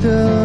The.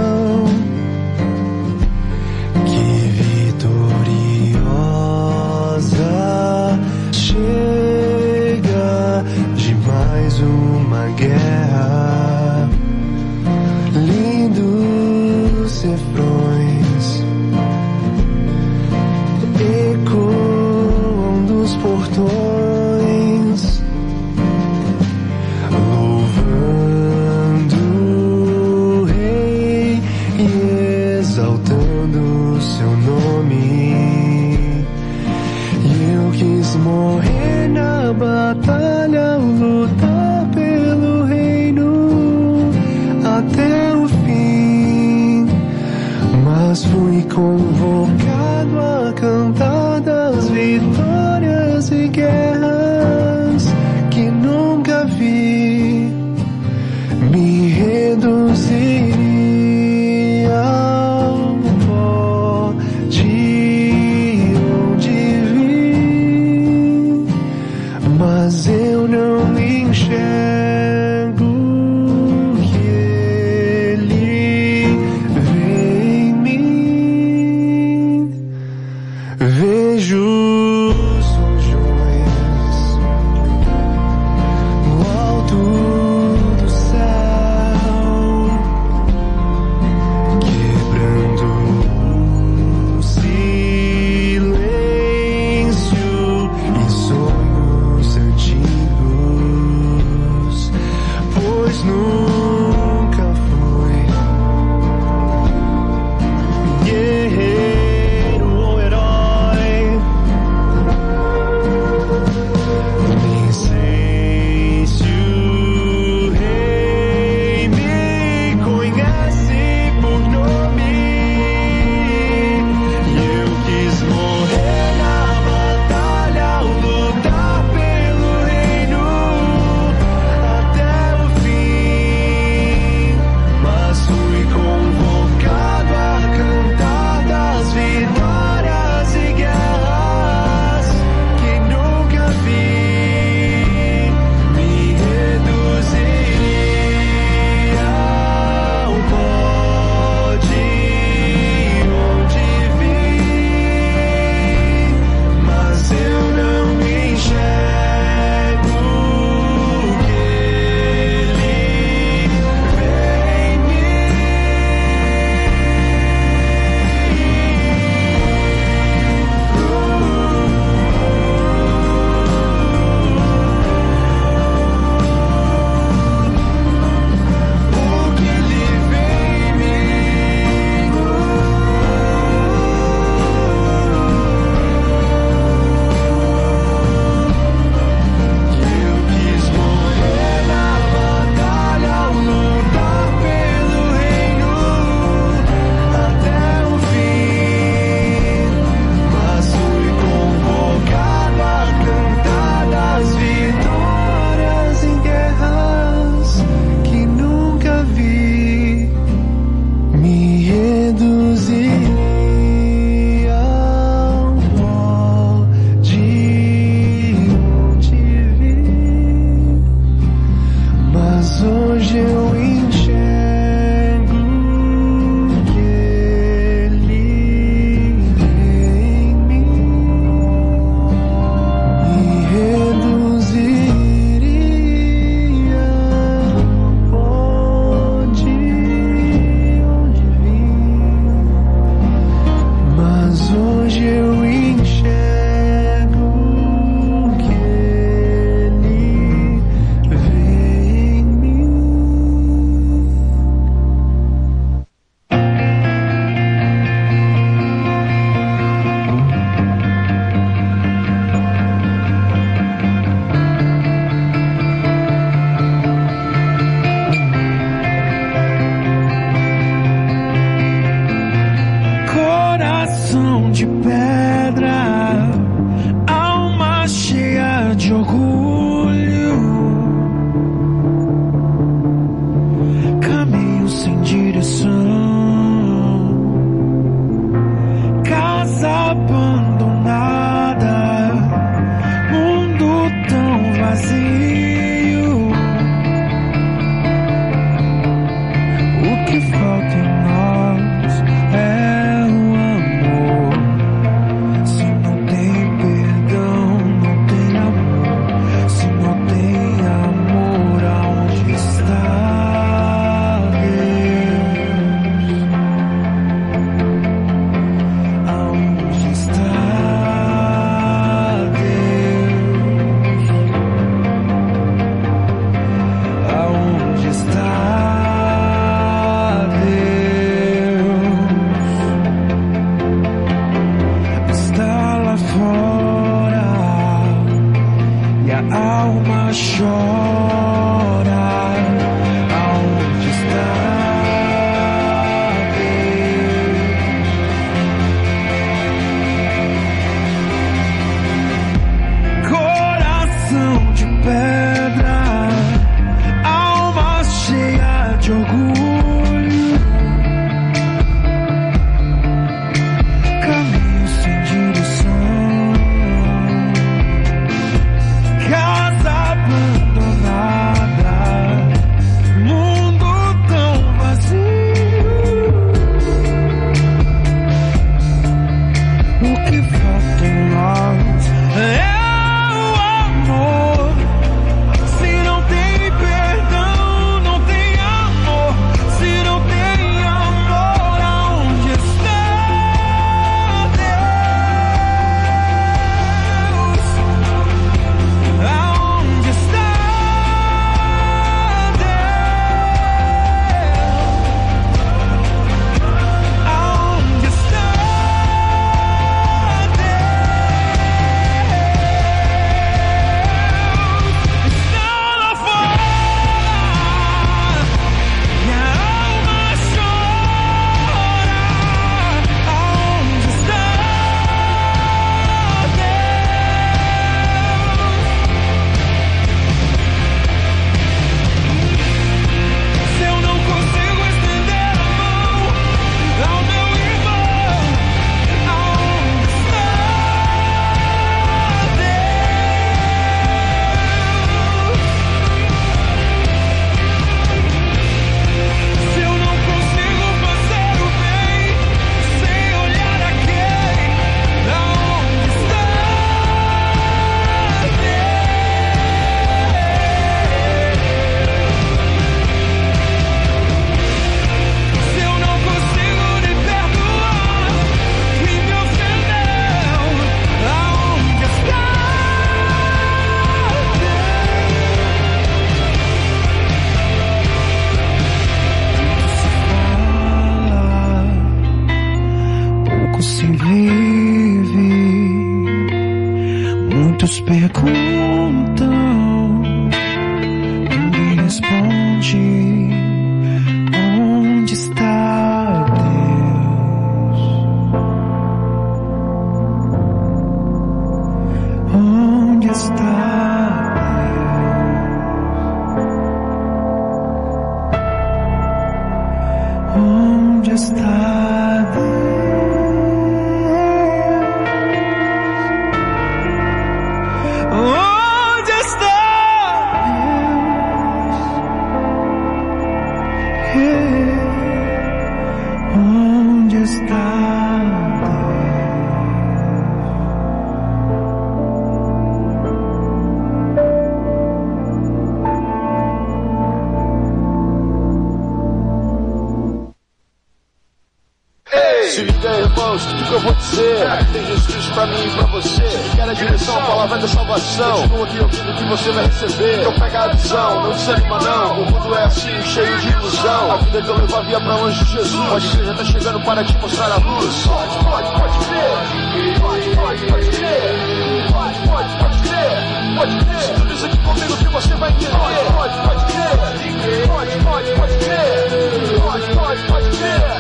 Irmãos, tudo que eu vou dizer? Tem Jesus pra mim e pra você. Quer a direção, a palavra da salvação. Continua aqui ouvindo que você vai receber. Então pega a visão, não desanima não. O mundo é assim, cheio de ilusão. A vida que eu levo a via pra longe de Jesus. Pode crer, já tá chegando para te mostrar a luz. Pode, pode, pode crer. Pode, pode, pode crer. Pode, pode, pode crer. Pode crer. Sintoniza aqui comigo que você vai entender. Pode, pode crer. Pode, pode, pode crer. Pode, pode, pode Pode crer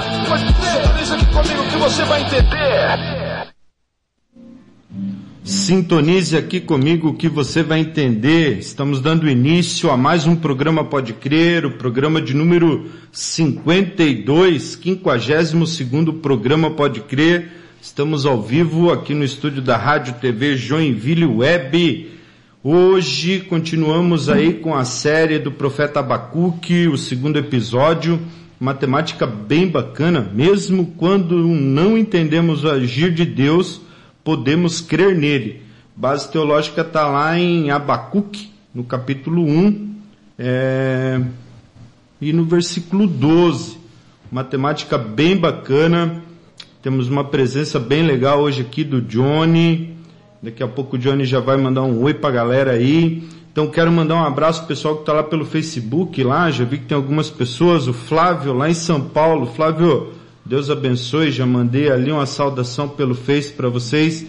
Sintoniza aqui comigo que você vai entender Sintonize aqui comigo que você vai entender. Estamos dando início a mais um programa Pode Crer, o programa de número 52, 52 programa Pode Crer. Estamos ao vivo aqui no estúdio da Rádio TV Joinville Web. Hoje continuamos aí com a série do profeta Abacuque, o segundo episódio. Uma temática bem bacana, mesmo quando não entendemos o agir de Deus, podemos crer nele. Base teológica está lá em Abacuque, no capítulo 1, é, e no versículo 12. Uma temática bem bacana. Temos uma presença bem legal hoje aqui do Johnny. Daqui a pouco o Johnny já vai mandar um oi pra galera aí. Então quero mandar um abraço pro pessoal que está lá pelo Facebook lá, já vi que tem algumas pessoas, o Flávio lá em São Paulo. Flávio, Deus abençoe, já mandei ali uma saudação pelo Face para vocês,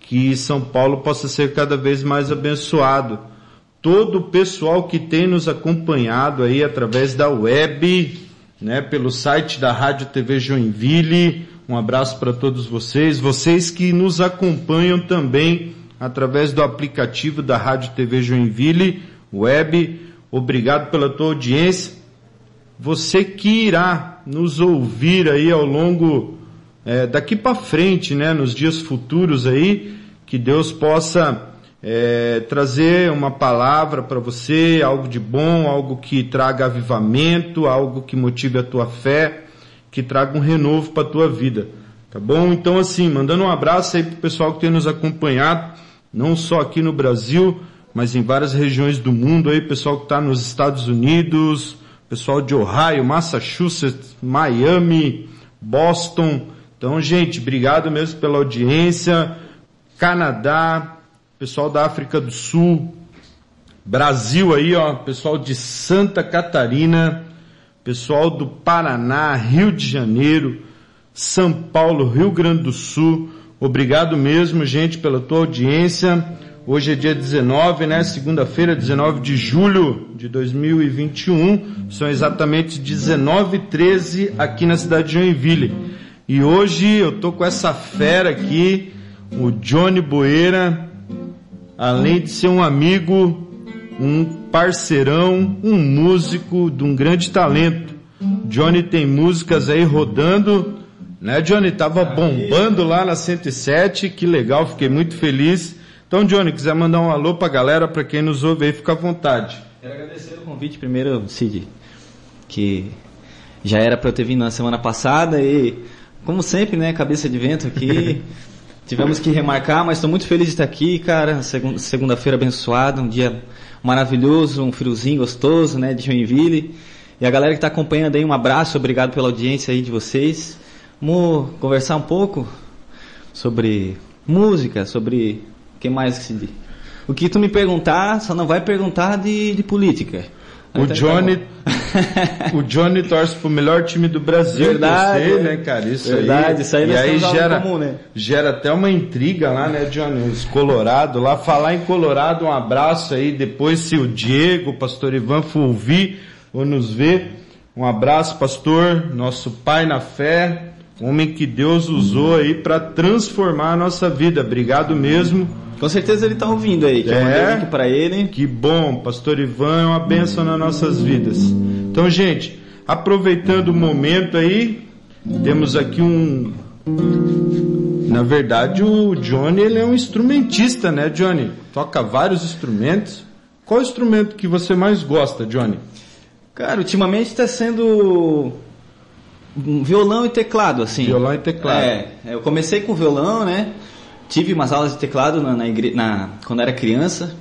que São Paulo possa ser cada vez mais abençoado. Todo o pessoal que tem nos acompanhado aí através da web, né, pelo site da Rádio TV Joinville, um abraço para todos vocês, vocês que nos acompanham também através do aplicativo da Rádio TV Joinville, web. Obrigado pela tua audiência. Você que irá nos ouvir aí ao longo é, daqui para frente, né, nos dias futuros aí, que Deus possa é, trazer uma palavra para você, algo de bom, algo que traga avivamento, algo que motive a tua fé, que traga um renovo para a tua vida. Tá bom? Então assim, mandando um abraço aí pro pessoal que tem nos acompanhado, não só aqui no Brasil, mas em várias regiões do mundo aí, pessoal que está nos Estados Unidos, pessoal de Ohio, Massachusetts, Miami, Boston. Então, gente, obrigado mesmo pela audiência. Canadá, pessoal da África do Sul, Brasil aí, ó, pessoal de Santa Catarina, pessoal do Paraná, Rio de Janeiro, São Paulo, Rio Grande do Sul. Obrigado mesmo, gente, pela tua audiência. Hoje é dia 19, né? Segunda-feira, 19 de julho de 2021. São exatamente 19 e 13 aqui na cidade de Joinville. E hoje eu tô com essa fera aqui, o Johnny Boeira, além de ser um amigo, um parceirão, um músico de um grande talento. Johnny tem músicas aí rodando, né, Johnny? Tava bombando lá na 107, que legal, fiquei muito feliz. Então, Johnny, quiser mandar um alô pra galera, pra quem nos ouve aí, fica à vontade. Quero agradecer o convite primeiro, Cid, que já era para eu ter vindo na semana passada e, como sempre, né, cabeça de vento aqui. Tivemos que remarcar, mas estou muito feliz de estar aqui, cara. Segun- Segunda-feira abençoada, um dia maravilhoso, um friozinho gostoso, né, de Joinville. E a galera que está acompanhando aí, um abraço, obrigado pela audiência aí de vocês. Vamos conversar um pouco sobre música, sobre o que mais que se O que tu me perguntar, só não vai perguntar de, de política. O Então, Johnny, tá o Johnny torce pro melhor time do Brasil, Verdade, você, é. né, cara? Isso Verdade, aí. isso aí e aí gera, comum, né? gera até uma intriga lá, né, Johnny? Os Colorado lá. Falar em Colorado, um abraço aí. Depois, se o Diego, o pastor Ivan for ouvir ou nos ver, um abraço, pastor, nosso pai na fé, homem que Deus usou aí para transformar a nossa vida. Obrigado mesmo. Com certeza ele tá ouvindo aí, que É? mandei link pra ele. Que bom, Pastor Ivan é uma bênção nas nossas vidas. Então, gente, aproveitando o momento aí, temos aqui um. Na verdade, o Johnny ele é um instrumentista, né, Johnny? Toca vários instrumentos. Qual instrumento que você mais gosta, Johnny? Cara, ultimamente tá sendo violão e teclado, assim. Violão e teclado. É, eu comecei com violão, né? Tive umas aulas de teclado na, na, na quando era criança.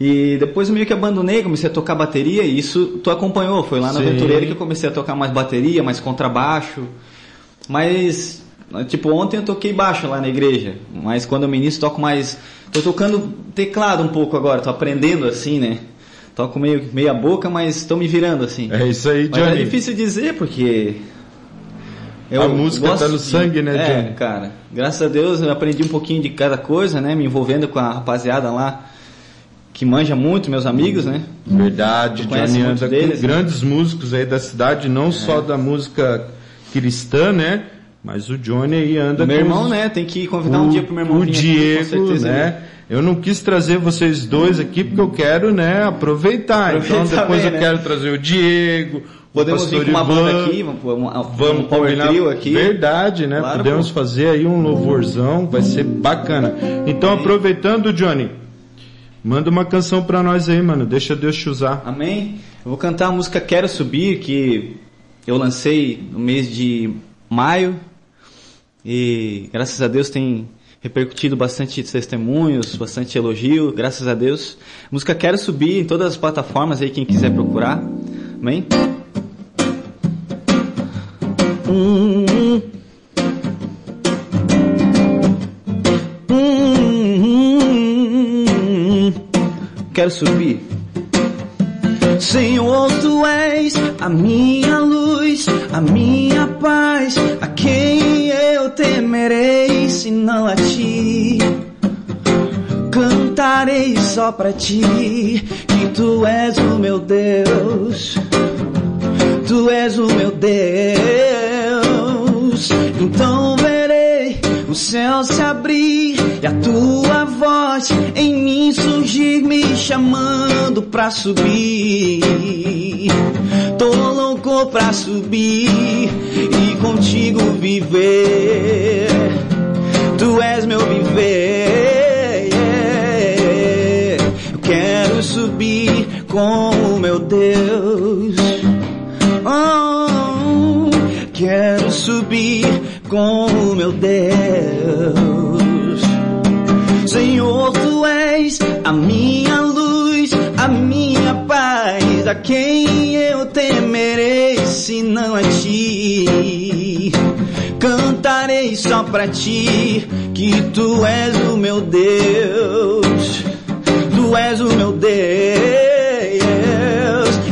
E depois eu meio que abandonei, comecei a tocar bateria e isso tu acompanhou. Foi lá na Sim. Aventureira que eu comecei a tocar mais bateria, mais contrabaixo. Mas, tipo, ontem eu toquei baixo lá na igreja. Mas quando eu me inicio, toco mais. Tô tocando teclado um pouco agora, tô aprendendo assim, né? Toco meio meia boca, mas tô me virando assim. É isso aí, Mas é Johnny. difícil dizer porque. A música tá no sangue, né, é, Johnny? cara. Graças a Deus eu aprendi um pouquinho de cada coisa, né? Me envolvendo com a rapaziada lá que manja muito, meus amigos, né? Verdade, Johnny anda deles, com né? grandes músicos aí da cidade, não só da música cristã, né? Mas o Johnny aí anda meu com irmão, né? Tem que convidar o, um dia pro meu irmão o vir aqui, Diego, certeza ele- né? Eu não quis trazer vocês dois aqui porque eu quero, né, aproveitar. Aproveitar então depois bem, eu né? quero trazer o Diego, Podemos o pastor vir com uma Ivan, banda aqui, vamos, vamos, Vamos um combinar. aqui. Verdade, né? Claro, Podemos pô. fazer aí um louvorzão, vai ser bacana. Então, aproveitando, Johnny, manda uma canção pra nós aí, mano. Deixa Deus te usar. Amém? Eu vou cantar a música Quero Subir, que eu lancei no mês de maio. E graças a Deus tem repercutido bastante testemunhos, bastante elogio, graças a Deus. Música Quero Subir em todas as plataformas aí, quem quiser procurar. Amém? Quero subir. Senhor, tu és a minha luz, a minha paz, a quem eu temerei se não a ti. Cantarei só pra ti, que tu és o meu Deus, tu és o meu Deus. Então verei o céu se abrir e a tua voz em mim surgir, me chamando pra subir. Tô louco pra subir e contigo viver. Tu és meu viver. Eu quero subir com o meu Deus. Oh, quero subir com o meu Deus. Senhor, tu és a minha luz, a minha paz, a quem temerei se não a ti. Cantarei só pra ti, que tu és o meu Deus, tu és o meu Deus.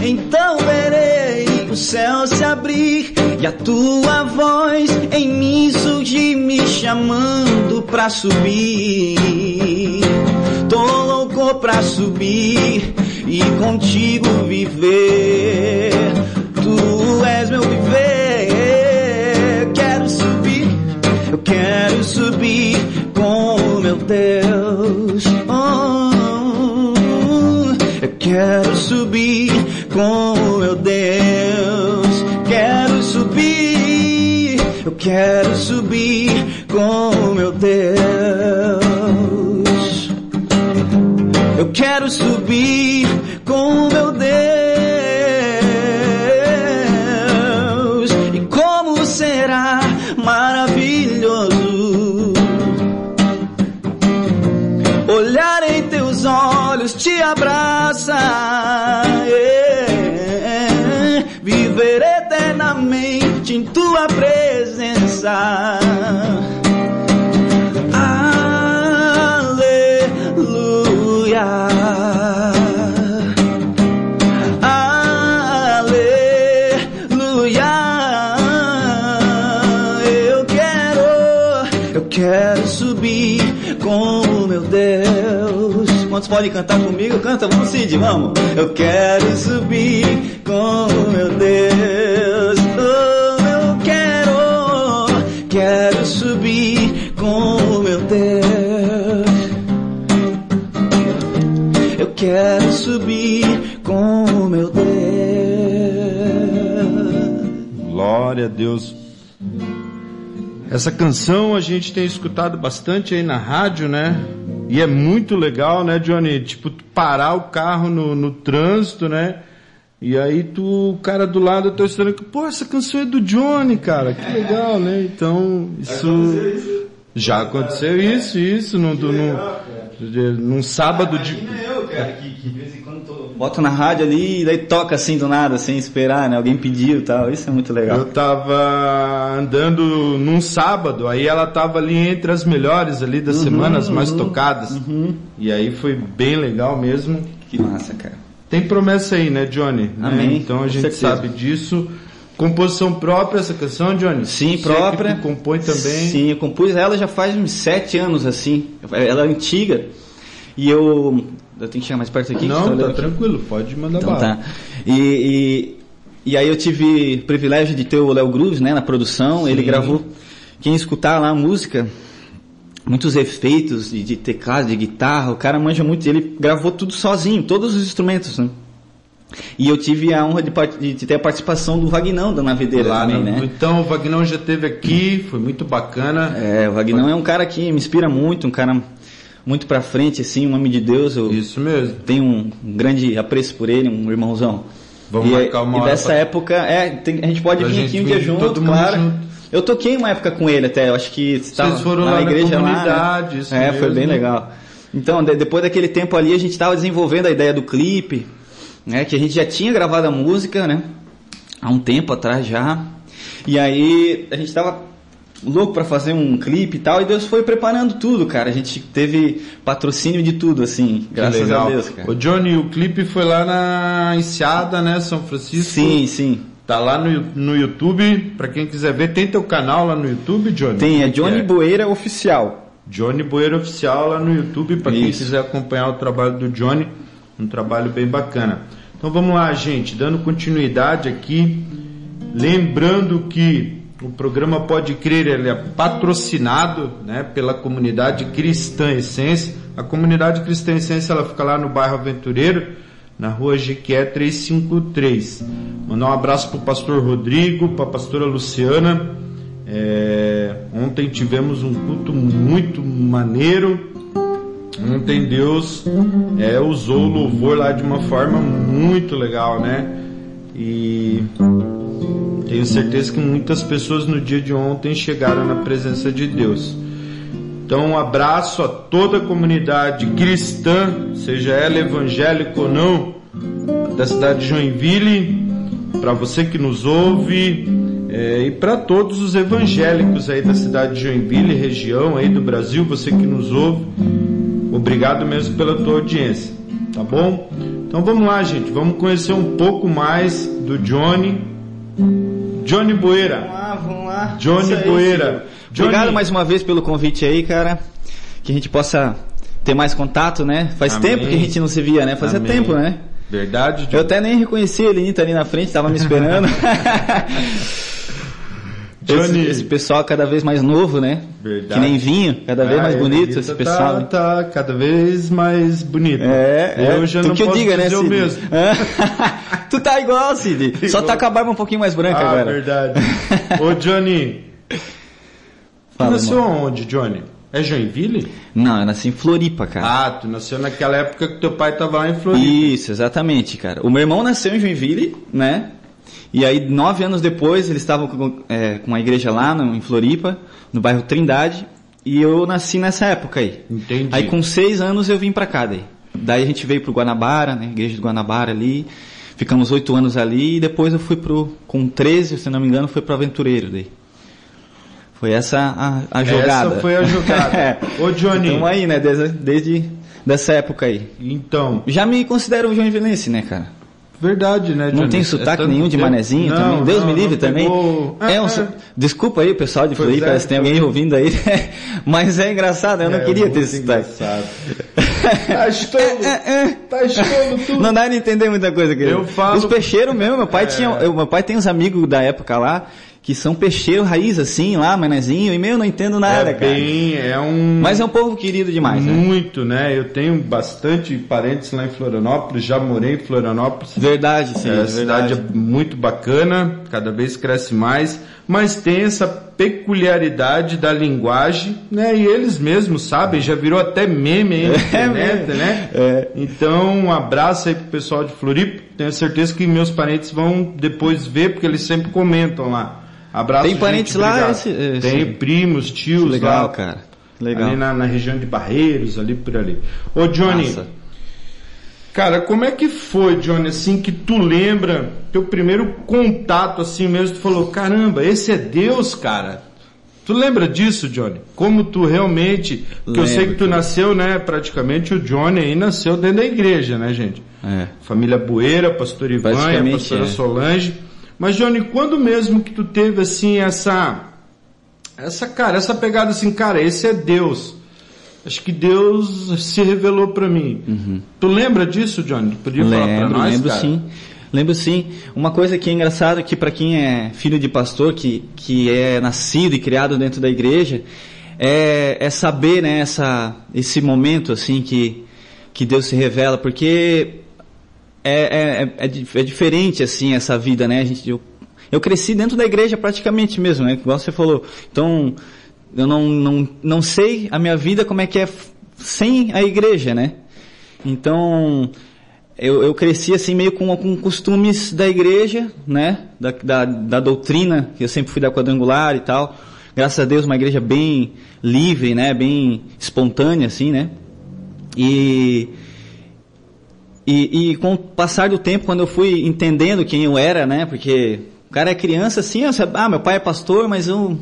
Então verei o céu se abrir e a tua voz em mim surgir, me chamando pra subir. Tô louco pra subir e contigo viver. Tu és meu viver. Quero subir, eu quero subir com o meu Deus. Oh, eu quero subir com o meu Deus. Quero subir, eu quero subir com o meu Deus. Eu quero subir com o meu Deus. E como será maravilhoso olhar em teus olhos, te abraçar, yeah. viver eternamente em tua presença. Quantos podem cantar comigo? Canta, vamos Cid, vamos. Eu quero subir com o meu Deus. Oh, eu quero, quero subir com o meu Deus. Eu quero subir com o meu Deus. Glória a Deus. Essa canção a gente tem escutado bastante aí na rádio, né? E é muito legal, né, Johnny? Tipo, parar o carro no, no trânsito, né? E aí tu, o cara do lado tá estranho, pô, essa canção é do Johnny, cara, que legal, né? Então, isso. Já aconteceu isso, isso, num, num, num sábado de. Eu, cara, que de vez em quando tô... Boto na rádio ali e daí toca assim do nada, sem esperar, né? Alguém pediu e tal. Isso é muito legal. Eu tava andando num sábado, aí ela tava ali entre as melhores ali das semanas mais tocadas. E aí foi bem legal mesmo. Que massa, cara. Tem promessa aí, né, Johnny? Né? Amém, Então a gente certeza. sabe disso. Composição própria essa canção, Johnny? Sim, Você própria. Que tu compõe também. Sim, eu compus ela já faz uns sete anos, assim. Ela é antiga. E eu. Eu tenho que chegar mais perto aqui. Não, tá tranquilo, pode mandar Então bala. tá. E, e, e aí eu tive o privilégio de ter o Léo Grooves, né, na produção. Ele gravou. Quem escutar lá a música, muitos efeitos de, de teclado, de guitarra, o cara manja muito. Ele gravou tudo sozinho, todos os instrumentos, né? E eu tive a honra de, de ter a participação do Vagnão da Navedeira Lá também, né? Então o Vagnão já esteve aqui, foi muito bacana. É, o Vagnão é um cara que me inspira muito, um cara muito pra frente, assim, um homem de Deus. Eu Isso mesmo. tenho um, grande apreço por ele, um irmãozão. Vamos e, marcar uma e dessa pra- época, é, tem- a gente pode vir aqui um dia junto, claro. junto. Eu toquei uma época com ele até, eu acho que estava foram lá na comunidade, lá, isso né? É, foi mesmo. bem legal. Então, de- depois daquele tempo ali, a gente estava desenvolvendo a ideia do clipe, né? Que a gente já tinha gravado a música, né? Há um tempo atrás já. E aí, a gente estava louco para fazer um clipe e tal, e Deus foi preparando tudo, cara. A gente teve patrocínio de tudo, assim, graças legal. a Deus, cara. Ô Johnny, o clipe foi lá na Enseada, né, São Francisco? Sim, sim. Tá lá no, no YouTube, pra quem quiser ver. Tem teu canal lá no YouTube, Johnny? Tem, é Johnny Boeira Oficial. Johnny Boeira Oficial lá no YouTube, pra quem quiser acompanhar o trabalho do Johnny. Um trabalho bem bacana. Então vamos lá, gente, dando continuidade aqui. Lembrando que o programa Pode Crer ele é patrocinado né, pela comunidade Cristã Essência. A comunidade Cristã Essência ela fica lá no bairro Aventureiro, na rua Jequié 353. Mandar um abraço para o pastor Rodrigo, para a pastora Luciana. É, ontem tivemos um culto muito maneiro. Ontem Deus é, usou o louvor lá de uma forma muito legal, né? E tenho certeza que muitas pessoas no dia de ontem chegaram na presença de Deus. Então, um abraço a toda a comunidade cristã, seja ela evangélica ou não, da cidade de Joinville, para você que nos ouve é, e para todos os evangélicos aí da cidade de Joinville, região aí do Brasil, você que nos ouve, obrigado mesmo pela tua audiência, tá bom? Então vamos lá, gente, vamos conhecer um pouco mais do Johnny. Johnny Boeira. Vamos lá, vamos lá. Johnny aí, Boeira. Silvio. Johnny- Obrigado mais uma vez pelo convite aí, cara. Que a gente possa ter mais contato, né? Faz Amém. tempo que a gente não se via, né? Fazia Amém. tempo, né? Verdade, Eu Johnny? até nem reconheci a Elenita ali na frente, tava me esperando. Johnny. Esse, esse pessoal cada vez mais novo, né? Verdade. Que nem vinho, cada vez Ah, mais é, bonito esse pessoal. né? Tá, tá cada vez mais bonito. É, é. Eu já tu não que eu diga, né, Cid? mesmo. tu tá igual, Cid. Só tá com a barba um pouquinho mais branca Ah, agora. verdade. Ô, Johnny, tu Fala, nasceu irmão. onde, Johnny? É Joinville? Não, eu nasci em Floripa, cara. Ah, tu nasceu naquela época que teu pai tava lá em Floripa. Isso, exatamente, cara. O meu irmão nasceu em Joinville, né? E aí, nove anos depois, eles estavam com, é, com uma igreja lá no, em Floripa, no bairro Trindade, e eu nasci nessa época aí. Entendi. Aí, com seis anos, eu vim pra cá daí. Daí a gente veio pro Guanabara, né? Igreja do Guanabara ali. Ficamos oito anos ali, e depois eu fui pro, com 13, se não me engano, fui pro Aventureiro daí. Foi essa a, a jogada. Essa foi a jogada. É. Ô, Johnny. Então aí, né? Desde, desde dessa época aí. Então, Já me considero um joinvilense, né, cara? Verdade, né, Não tem É sotaque tanto nenhum de manezinho Não, também. Deus não, me livre também. pegou- É um É, so- é. Desculpa aí, pessoal de Floripa, é, se tem alguém ouvindo aí. Mas é engraçado, eu não É queria ter esse sotaque. engraçado. Tá estolo, tá estolo tudo. Não dá de entender muita coisa, querido. Eu falo- Os peixeiros mesmo, meu pai É. tinha. eu- meu pai tem uns amigos da época lá que são peixeiro raiz, assim, lá, manezinho, e meu, eu não entendo nada, é cara. bem, é um... Mas é um povo querido demais, né? Muito, né? Eu tenho bastante parentes lá em Florianópolis, já morei em Florianópolis. Verdade, sim, É, é a cidade verdade. é muito bacana, cada vez cresce mais, mas tem essa peculiaridade da linguagem, né? E eles mesmos sabem, já virou até meme aí na internet, mesmo. né? É. Então, um abraço aí pro pessoal de Floripa. Tenho certeza que meus parentes vão depois ver, porque eles sempre comentam lá. Abraço, Tem parentes gente, lá, esse- esse- Tem primos, tios Legal, lá. cara. Legal. Ali na, na região de Barreiros, ali por ali. Ô Johnny, Massa. cara, como é que foi, Johnny, assim, que tu lembra teu primeiro contato assim mesmo, tu falou, caramba, esse é Deus, cara. Tu lembra disso, Johnny? Como tu realmente, que eu sei que tu nasceu, né, praticamente o Johnny aí nasceu dentro da igreja, né, gente? É. Família Bueira, pastor Ivan, a pastora é. Solange. Mas Johnny, quando mesmo que tu teve assim essa essa cara, essa pegada assim, cara, esse é Deus. Acho que Deus se revelou pra mim. Tu lembra disso, Johnny? Tu Podia falar pra Lembro, nós, lembro cara? sim. Lembro sim. Uma coisa que é engraçada que para quem é filho de pastor, que, que é nascido e criado dentro da igreja, é, é saber, né, essa, esse momento assim que, que Deus se revela, porque é, é, é, é diferente assim essa vida, né? A gente, eu, eu cresci dentro da igreja praticamente mesmo, né? Igual você falou. Então, eu não, não, não sei a minha vida como é que é sem a igreja, né? Então, eu, eu cresci assim meio com, com costumes da igreja, né? Da, da, da doutrina, que eu sempre fui da quadrangular e tal. Graças a Deus, uma igreja bem livre, né? Bem espontânea, assim, né? E, e, e com o passar do tempo, quando eu fui entendendo quem eu era, né? Porque o cara é criança assim, eu sabia, ah, meu pai é pastor, mas eu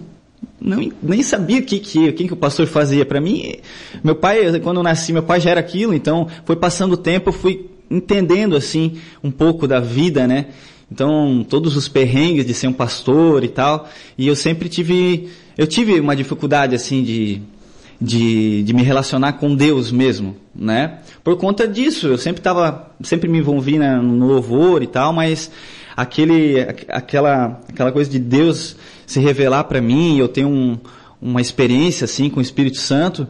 não, nem sabia o que, que, que, que o pastor fazia. Para mim, meu pai, quando eu nasci, meu pai já era aquilo, então foi passando o tempo, eu fui entendendo assim um pouco da vida, né? Então, todos os perrengues de ser um pastor e tal, e eu sempre tive, eu tive uma dificuldade assim de, de, de me relacionar com Deus mesmo, né? Por conta disso, eu sempre tava, sempre me envolvi na, no louvor e tal, mas aquele, aqu- aquela, aquela coisa de Deus se revelar para mim, eu tenho um, uma experiência assim com o Espírito Santo,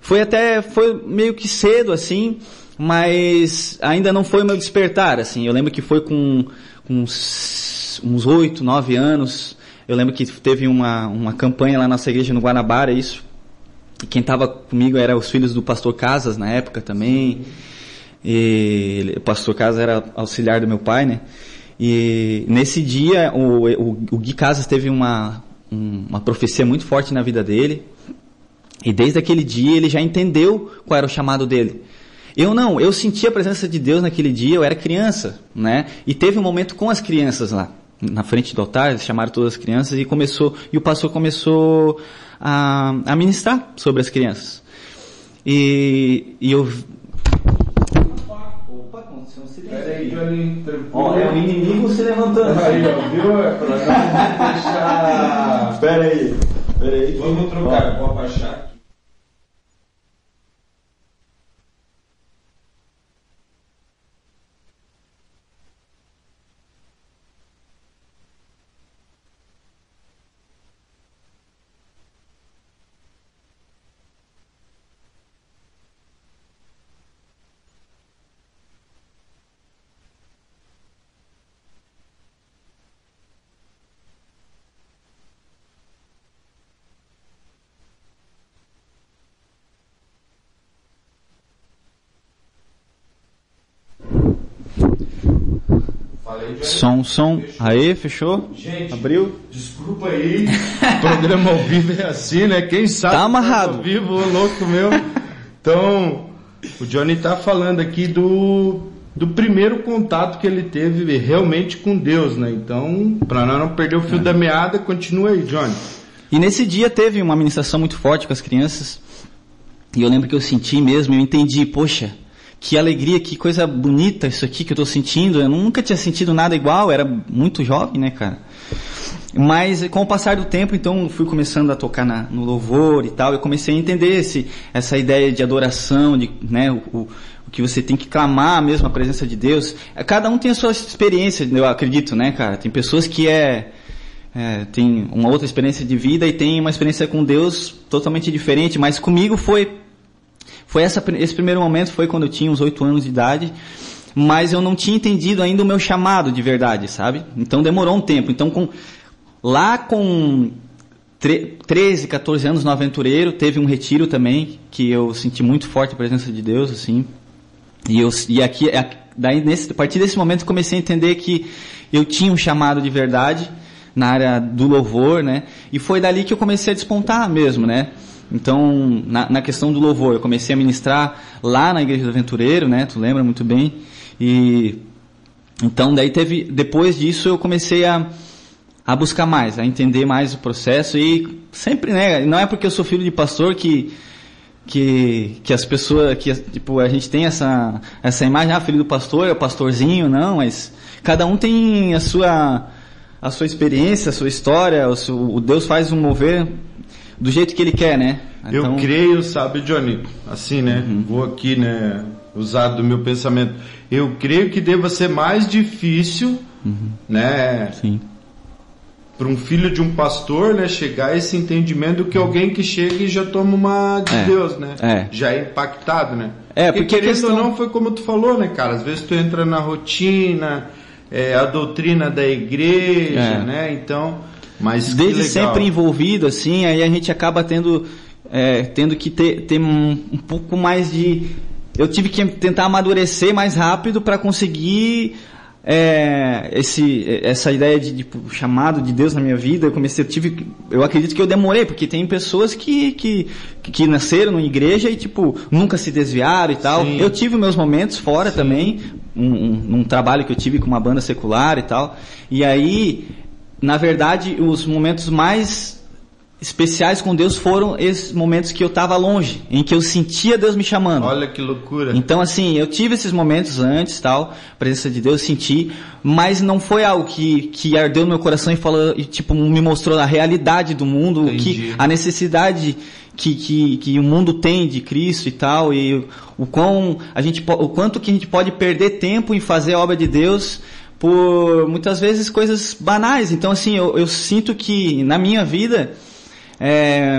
foi até, foi meio que cedo assim, mas ainda não foi o meu despertar, assim, eu lembro que foi com, com uns, 8, 9 anos, eu lembro que teve uma, uma campanha lá na nossa igreja no Guanabara, isso, quem estava comigo era os filhos do pastor Casas na época também. E o pastor Casas era auxiliar do meu pai, né? E nesse dia o, o, o Gui Casas teve uma, um- uma profecia muito forte na vida dele. E desde aquele dia ele já entendeu qual era o chamado dele. Eu não, eu senti a presença de Deus naquele dia, eu era criança, né? E teve um momento com as crianças lá, na frente do altar, eles chamaram todas as crianças e começou, e o pastor começou a, a ministrar sobre as crianças. E, e eu... Opa, aconteceu um silêncio Ó, é o inimigo se levantando. Aí, ó, viu? É pra não deixar... Pera aí, pera aí. Vamos trocar, vou abaixar aqui. Falei, Johnny. Som. Aí, fechou? Gente, Abriu? Desculpa aí, programa ao vivo é assim, né? Quem sabe Tá amarrado. Ao vivo, louco meu. Então, o Johnny tá falando aqui do, do primeiro contato que ele teve realmente com Deus, né? Então, nós não perder o É. fio da meada, continua aí, Johnny. E nesse dia teve uma ministração muito forte com as crianças. E eu lembro que eu senti mesmo, eu entendi, poxa, que alegria, que coisa bonita isso aqui que eu tô sentindo. Eu nunca tinha sentido nada igual, era muito jovem, né, cara? Mas com o passar do tempo, então, fui começando a tocar na, no louvor e tal, eu comecei a entender esse, essa ideia de adoração, de, né, o, o, o que você tem que clamar mesmo a presença de Deus. Cada um tem a sua experiência, eu acredito, né, cara? Tem pessoas que é, é, tem uma outra experiência de vida e tem uma experiência com Deus totalmente diferente, mas comigo foi foi essa, esse primeiro momento foi quando eu tinha uns oito anos de idade, mas eu não tinha entendido ainda o meu chamado de verdade, sabe? Então demorou um tempo. Então com lá com 13, 14 anos no aventureiro, teve um retiro também que eu senti muito forte a presença de Deus, assim. E eu e aqui daí nesse a partir desse momento comecei a entender que eu tinha um chamado de verdade na área do louvor, né? E foi dali que eu comecei a despontar mesmo, né? Então, na, na, questão do louvor, eu comecei a ministrar lá na Igreja do Aventureiro, né? Tu lembra muito bem. E então daí teve, depois disso eu comecei a a buscar mais, a entender mais o processo e sempre, né? Não é porque eu sou filho de pastor que que, que as pessoas, que tipo, a gente tem essa, essa imagem, ah, filho do pastor, é o pastorzinho, não, mas cada um tem a sua, a sua experiência, a sua história, o, seu, o Deus faz um mover do jeito que ele quer, né? Então... Eu creio, sabe, Johnny, assim, né? Uhum. Vou aqui, né, usar do meu pensamento. Eu creio que deva ser mais difícil, uhum. né? Sim. Para um filho de um pastor, né, chegar a esse entendimento do que alguém que chega e já toma uma de é. Deus, né? É. Já é impactado, né? É, porque, porque querendo questão... ou não, foi como tu falou, né, cara? Às vezes tu entra na rotina, é, a doutrina da igreja, É. né? Então, mas desde sempre envolvido, assim, aí a gente acaba tendo, é, tendo que ter, ter um, um pouco mais de. Eu tive que tentar amadurecer mais rápido para conseguir é, esse, essa ideia de, de tipo, chamado de Deus na minha vida. Eu comecei, eu tive, eu acredito que eu demorei, porque tem pessoas que, que, que nasceram na igreja e tipo nunca se desviaram e tal. Sim. Eu tive meus momentos fora também, um, um, um trabalho que eu tive com uma banda secular e tal. E aí na verdade, os momentos mais especiais com Deus foram esses momentos que eu estava longe, em que eu sentia Deus me chamando. Olha que loucura. Então, assim, eu tive esses momentos antes, tal, presença de Deus, senti, mas não foi algo que, que ardeu no meu coração e falou, e, tipo, me mostrou a realidade do mundo, Entendi. que a necessidade que, que, que o mundo tem de Cristo e tal, e o quão a gente, o quanto que a gente pode perder tempo em fazer a obra de Deus por muitas vezes coisas banais. Então, assim, eu, eu sinto que na minha vida é,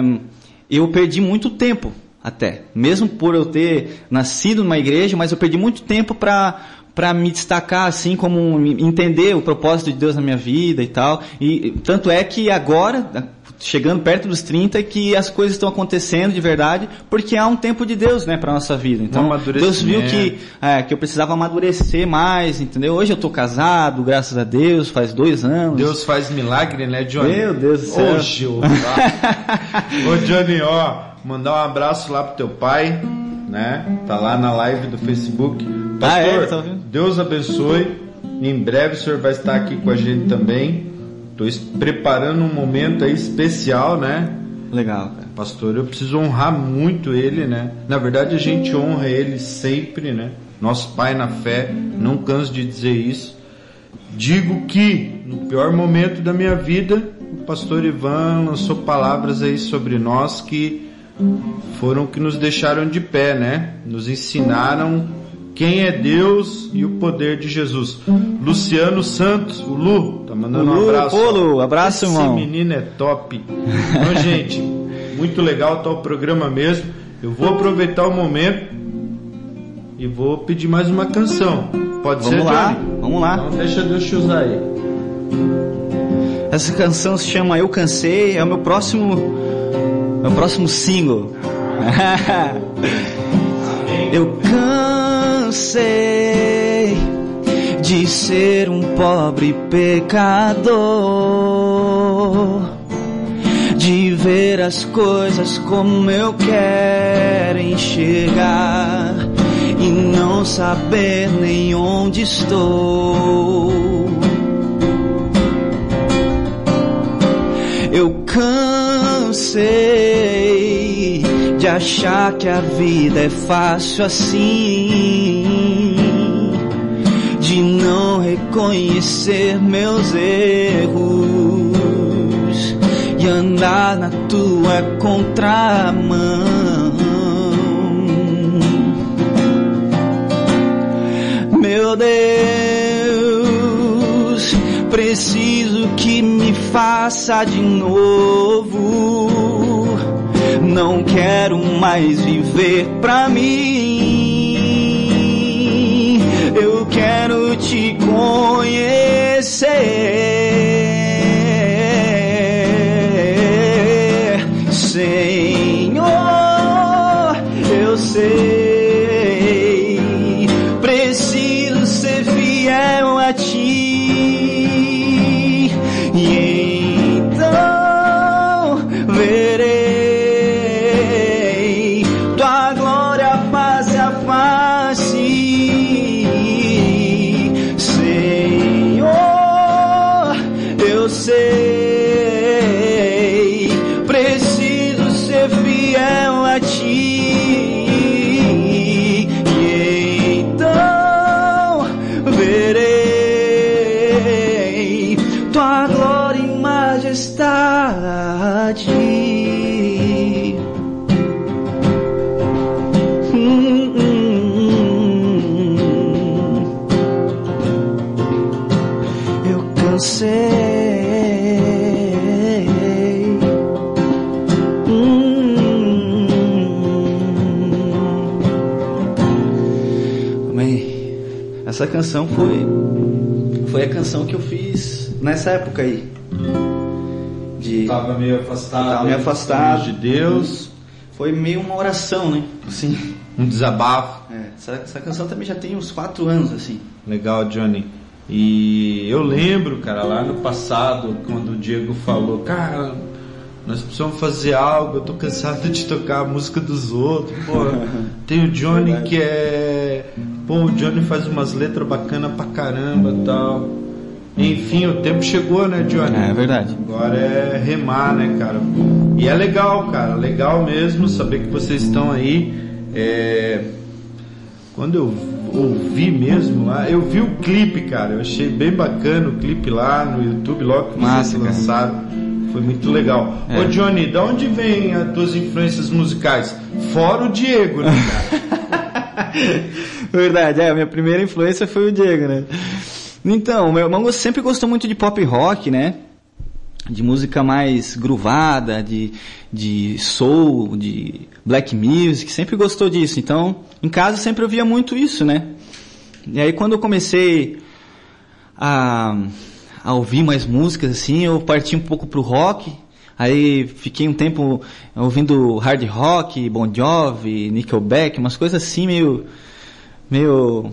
eu perdi muito tempo até, mesmo por eu ter nascido numa igreja, mas eu perdi muito tempo para para me destacar assim como entender o propósito de Deus na minha vida e tal. E tanto é que agora chegando perto dos 30 que as coisas estão acontecendo de verdade, porque há um tempo de Deus, né, para nossa vida. Então, Deus viu que é, que eu precisava amadurecer mais, entendeu? Hoje eu tô casado, graças a Deus, faz dois anos. Deus faz milagre, né, Johnny? Meu Deus do céu. Ô, Jeová. Ô, Johnny, ó, mandar um abraço lá pro teu pai, né? Tá lá na live do Facebook. Ah, é? Pastor, Tá? Deus abençoe. Em breve o senhor vai estar aqui com a gente também. Tô preparando um momento aí especial, né? Legal. Pastor, eu preciso honrar muito ele, né? Na verdade, a gente honra ele sempre, né? Nosso pai na fé, não canso de dizer isso. Digo que no pior momento da minha vida, o pastor Ivan lançou palavras aí sobre nós que foram que nos deixaram de pé, né? Nos ensinaram quem é Deus e o poder de Jesus. Luciano Santos, o Lu, tá mandando um Lu, abraço. pô, Lu, abraço, Esse irmão. menino é top. Então, gente, muito legal tá o programa mesmo. Eu vou aproveitar o momento e vou pedir mais uma canção. Pode ser, Vamos lá, Johnny? vamos lá. Então deixa Deus te usar aí. Essa canção se chama Eu Cansei, é o meu próximo meu próximo single. Cansei de ser um pobre pecador, de ver as coisas como eu quero enxergar e não saber nem onde estou. Eu cansei de achar que a vida é fácil assim, de não reconhecer meus erros e andar na tua contramão. Meu Deus, preciso que me faça de novo. Não quero mais viver pra mim. Eu quero te conhecer, Senhor. Essa canção foi foi a canção que eu fiz nessa época aí. De Tava meio afastado. Tava meio dos afastado. de Deus. foi meio uma oração, né? Assim. Um desabafo. É, essa, essa canção também já tem uns quatro anos, assim. Legal, Johnny. E eu lembro, cara, lá no passado, quando o Diego falou, cara, nós precisamos fazer algo, eu tô cansado de tocar a música dos outros. Pô, tem o Johnny Verdade. que é. Pô, o Johnny faz umas letras bacanas pra caramba tal. Enfim, o tempo chegou, né, Johnny? É verdade. Agora é remar, né, cara? E é legal, cara, legal mesmo saber que vocês estão aí. É, Quando eu ouvi mesmo lá, eu vi o clipe, cara, eu achei bem bacana o clipe lá no YouTube, logo que Massa, vocês cara. Foi muito legal. É. Ô Johnny, da onde vem as tuas influências musicais? Fora o Diego, né, cara? Verdade, é, a minha primeira influência foi o Diego, né? Então, meu irmão sempre gostou muito de pop rock, né? De música mais groovada, de, de soul, de black music, sempre gostou disso. Então, em casa sempre eu via muito isso, né? E aí quando eu comecei a, a ouvir mais músicas assim, eu parti um pouco pro rock. Aí fiquei um tempo ouvindo hard rock, Bon Jovi, Nickelback, umas coisas assim meio meio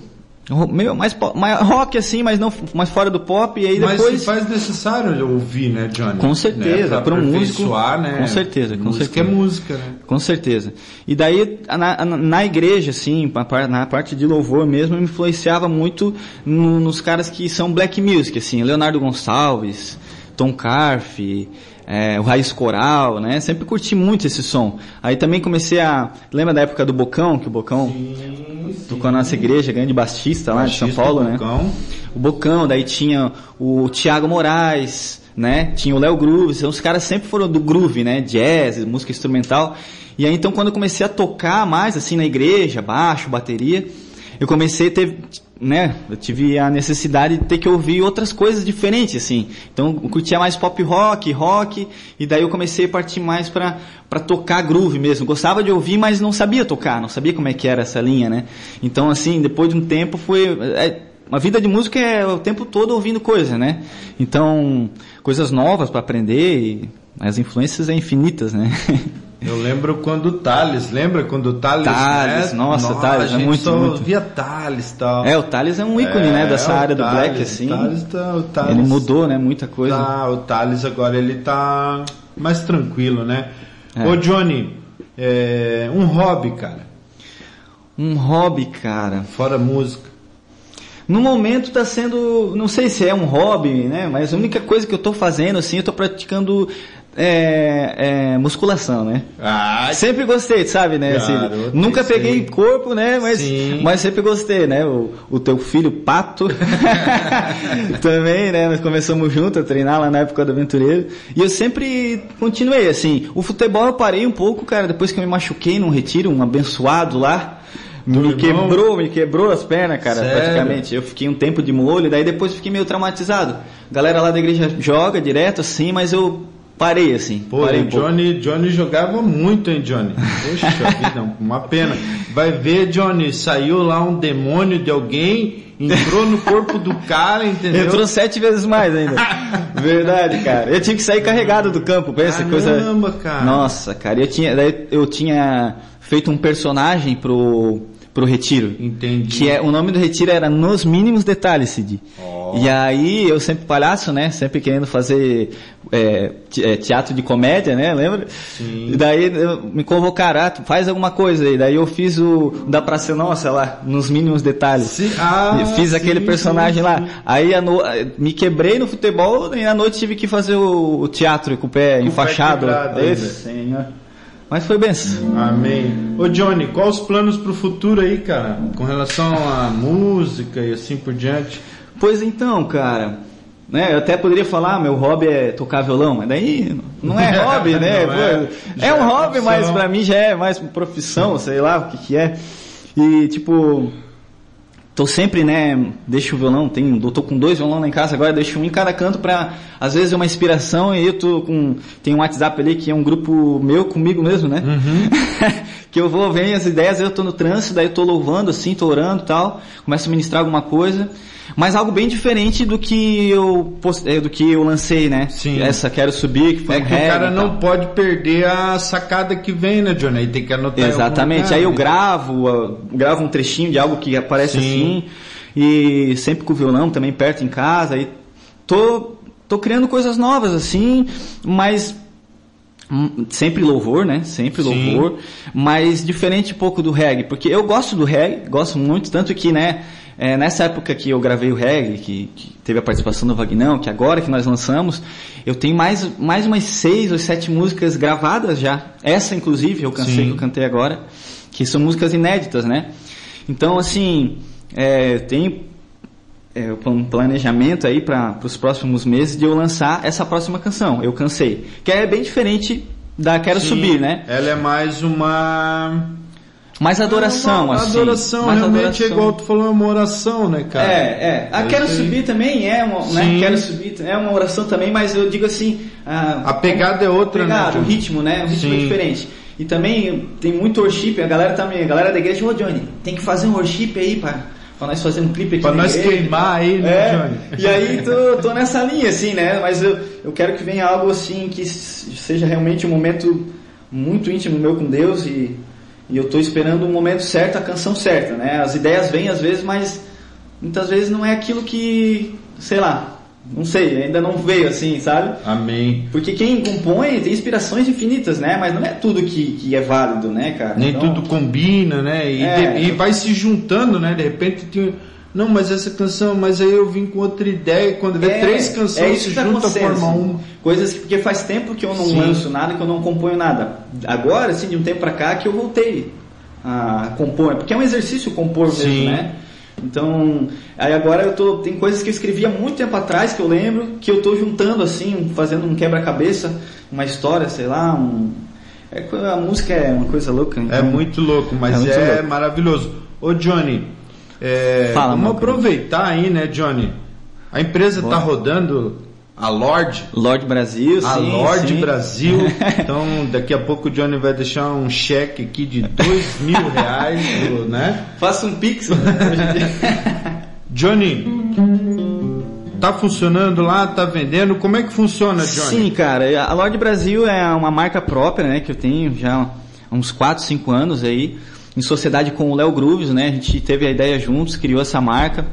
meio mais, mais rock assim, mas não mais fora do pop e aí Mas depois faz necessário ouvir, né, Johnny? Com certeza, né? para um músico, né? com certeza, com música certeza. é música, né? Com certeza. E daí, na, na- igreja, assim, na parte de louvor mesmo, eu me influenciava muito no- nos caras que são black music, assim, Leonardo Gonçalves, Tom Carf, é, o Raiz Coral, né? Sempre curti muito esse som. Aí também comecei a... Lembra da época do Bocão, que o Bocão tocou na nossa igreja, grande baixista lá de São Paulo, né? Bocão. o Bocão, daí tinha o Thiago Moraes, né? Tinha o Léo Groove, então os caras sempre foram do groove, né? Jazz, música instrumental. E aí então quando eu comecei a tocar mais assim na igreja, baixo, bateria, eu comecei a ter, né? Eu tive a necessidade de ter que ouvir outras coisas diferentes assim. Então eu curtia mais pop rock, rock, e daí eu comecei a partir mais para para tocar groove mesmo. Gostava de ouvir, mas não sabia tocar, não sabia como é que era essa linha, né? Então assim, depois de um tempo foi é, uma vida de música é o tempo todo ouvindo coisa, né? Então, coisas novas para aprender e as influências é infinitas, né? Eu lembro quando o Thales, lembra quando o Thales, Thales, né? nossa, Thales, a é gente muito, só muito. ouvia Thales tal. É, o Thales é um ícone, né, dessa o área do Thales, black, assim. Thales tá, o Thales Ele mudou, né, muita coisa. Tá, o Thales agora ele tá mais tranquilo, né? É. Ô Johnny, é, um hobby, cara, Um hobby, cara. fora música. No momento tá sendo, não sei se é um hobby, né, mas a única coisa que eu tô fazendo, assim, eu tô praticando é, é, musculação, né? Ah, Sempre gostei, sabe, né? assim, nunca isso peguei corpo, né? Mas, Sim. mas sempre gostei, né? O, o teu filho Pato também, né? Nós começamos junto a treinar lá na época do aventureiro. E eu sempre continuei, assim. O futebol eu parei um pouco, cara, depois que eu me machuquei num retiro, um abençoado lá. Do me irmão? quebrou, me quebrou as pernas, cara, Sério? praticamente. Eu fiquei um tempo de molho, daí depois fiquei meio traumatizado. A galera lá da igreja joga direto, assim, mas eu parei, assim. Pô, parei um pouco. Johnny, Johnny jogava muito, hein, Johnny? Poxa vida, uma pena. Vai ver, Johnny, saiu lá um demônio de alguém, entrou no corpo do cara, entendeu? Entrou sete vezes mais ainda. Verdade, cara. Eu tive que sair carregado do campo, pensa que coisa. Caramba, cara. Nossa, cara. Eu tinha, eu tinha feito um personagem pro, pro retiro. Entendi. Que é, o nome do retiro era Nos Mínimos Detalhes, Cid. Ó. E aí eu sempre palhaço, né? Sempre querendo fazer é, é, teatro de comédia, né? Lembra? Sim. E daí me convocaram, ah, faz alguma coisa aí. Daí eu fiz o da Praça Nossa lá, nos mínimos detalhes. Sim, ah, fiz aquele sim, personagem sim, lá. Aí a no- me quebrei no futebol e na noite tive que fazer o, teatro com o pé Com o pé enfaixado. quebrado Esse, ainda. senhor. Mas foi benção. Amém. Ô Johnny, quais os planos pro futuro aí, cara? Com relação à música e assim por diante? Pois então, cara. Né, eu até poderia falar, meu hobby é tocar violão, mas daí não é hobby, né? Pô, é. é, um é hobby, profissão. mas pra mim já é mais profissão, sei lá o que que é. E tipo, tô sempre, né, deixo o violão, tenho, eu tô com dois violão lá em casa agora, deixo um em cada canto pra, às vezes é uma inspiração e eu tô com, tem um WhatsApp ali que é um grupo meu comigo mesmo, né? que eu vou, vem as ideias, eu tô no trânsito, daí eu tô louvando assim, tô orando e tal, começo a ministrar alguma coisa, mas algo bem diferente do que eu, eh, do que eu lancei, né? Sim. Essa Quero Subir, que foi É um que o cara não pode perder a sacada que vem, né, Johnny? Aí tem que anotar. Exatamente. Aí eu né? gravo, eu gravo um trechinho de algo que aparece Sim. assim. E sempre com o violão também perto em casa. E tô, tô criando coisas novas assim, mas sempre louvor, né? Sempre Sim. louvor, mas diferente um pouco do reggae, porque eu gosto do reggae, gosto muito, tanto que, né, é, nessa época que eu gravei o reggae, que, que teve a participação do Vagnão, que agora que nós lançamos, eu tenho mais, mais umas seis ou sete músicas gravadas já. Essa, inclusive, eu cansei Sim. que eu cantei agora, que são músicas inéditas, né? Então, assim, é, tem é, um planejamento aí para os próximos meses de eu lançar essa próxima canção, Eu Cansei. Que é bem diferente da Quero Sim, Subir, né? Ela é mais uma. Mais adoração, uma assim. Adoração, mais realmente adoração. é igual tu falou, é uma oração, né, cara? É, é. A É Quero. Subir também é uma, né? Sim. Quero Subir é uma oração também, mas eu digo assim... ah, A pegada é outra, a pegada, né, o ritmo, né? O ritmo é Sim. diferente. E também tem muito worship, a galera também, a galera da igreja, ô Johnny, tem que fazer um worship aí pra, pra nós fazer um clipe aqui Pra nós igreja. queimar aí, né, É, Johnny? E aí tô, tô nessa linha, assim, né? Mas eu, eu quero que venha algo assim que seja realmente um momento muito íntimo meu com Deus e, e eu tô esperando o momento certo, a canção certa, né? As ideias vêm às vezes, mas muitas vezes não é aquilo que, sei lá, não sei, ainda não veio assim, sabe? Amém. Porque quem compõe tem inspirações infinitas, né? Mas não é tudo que, que é válido, né, cara? Nem Então, tudo combina, né? E, É. de- e vai se juntando, né? De repente tem. Não, mas essa canção, mas aí eu vim com outra ideia. Quando vê É, três é canções isso se tá juntam, assim. uma. Coisas que, porque faz tempo que eu não Sim. lanço nada, que eu não componho nada. Agora, assim, de um tempo pra cá, que eu voltei a compor. Porque é um exercício compor Sim. mesmo, né? Então, aí agora eu tô. Tem coisas que eu escrevi há muito tempo atrás que eu lembro, que eu tô juntando assim, fazendo um quebra-cabeça, uma história, sei lá, um. É, a música é uma coisa louca. É então- muito louco, mas É é, louco. maravilhoso. Ô Johnny, é, Fala, vamos aproveitar aí, né, Johnny? A empresa Bora. tá rodando a Lorde. Lorde Brasil, A sim. Lorde sim. Brasil. Então, daqui a pouco o Johnny vai deixar um cheque aqui de dois mil reais, né? Faça um pix. né. Johnny, tá funcionando lá? Tá vendendo? Como é que funciona, Johnny? Sim, cara. A Lorde Brasil é uma marca própria, né? Que eu tenho já há uns 4, 5 anos aí. Em sociedade com o Léo Grooves, né? A gente teve a ideia juntos, criou essa marca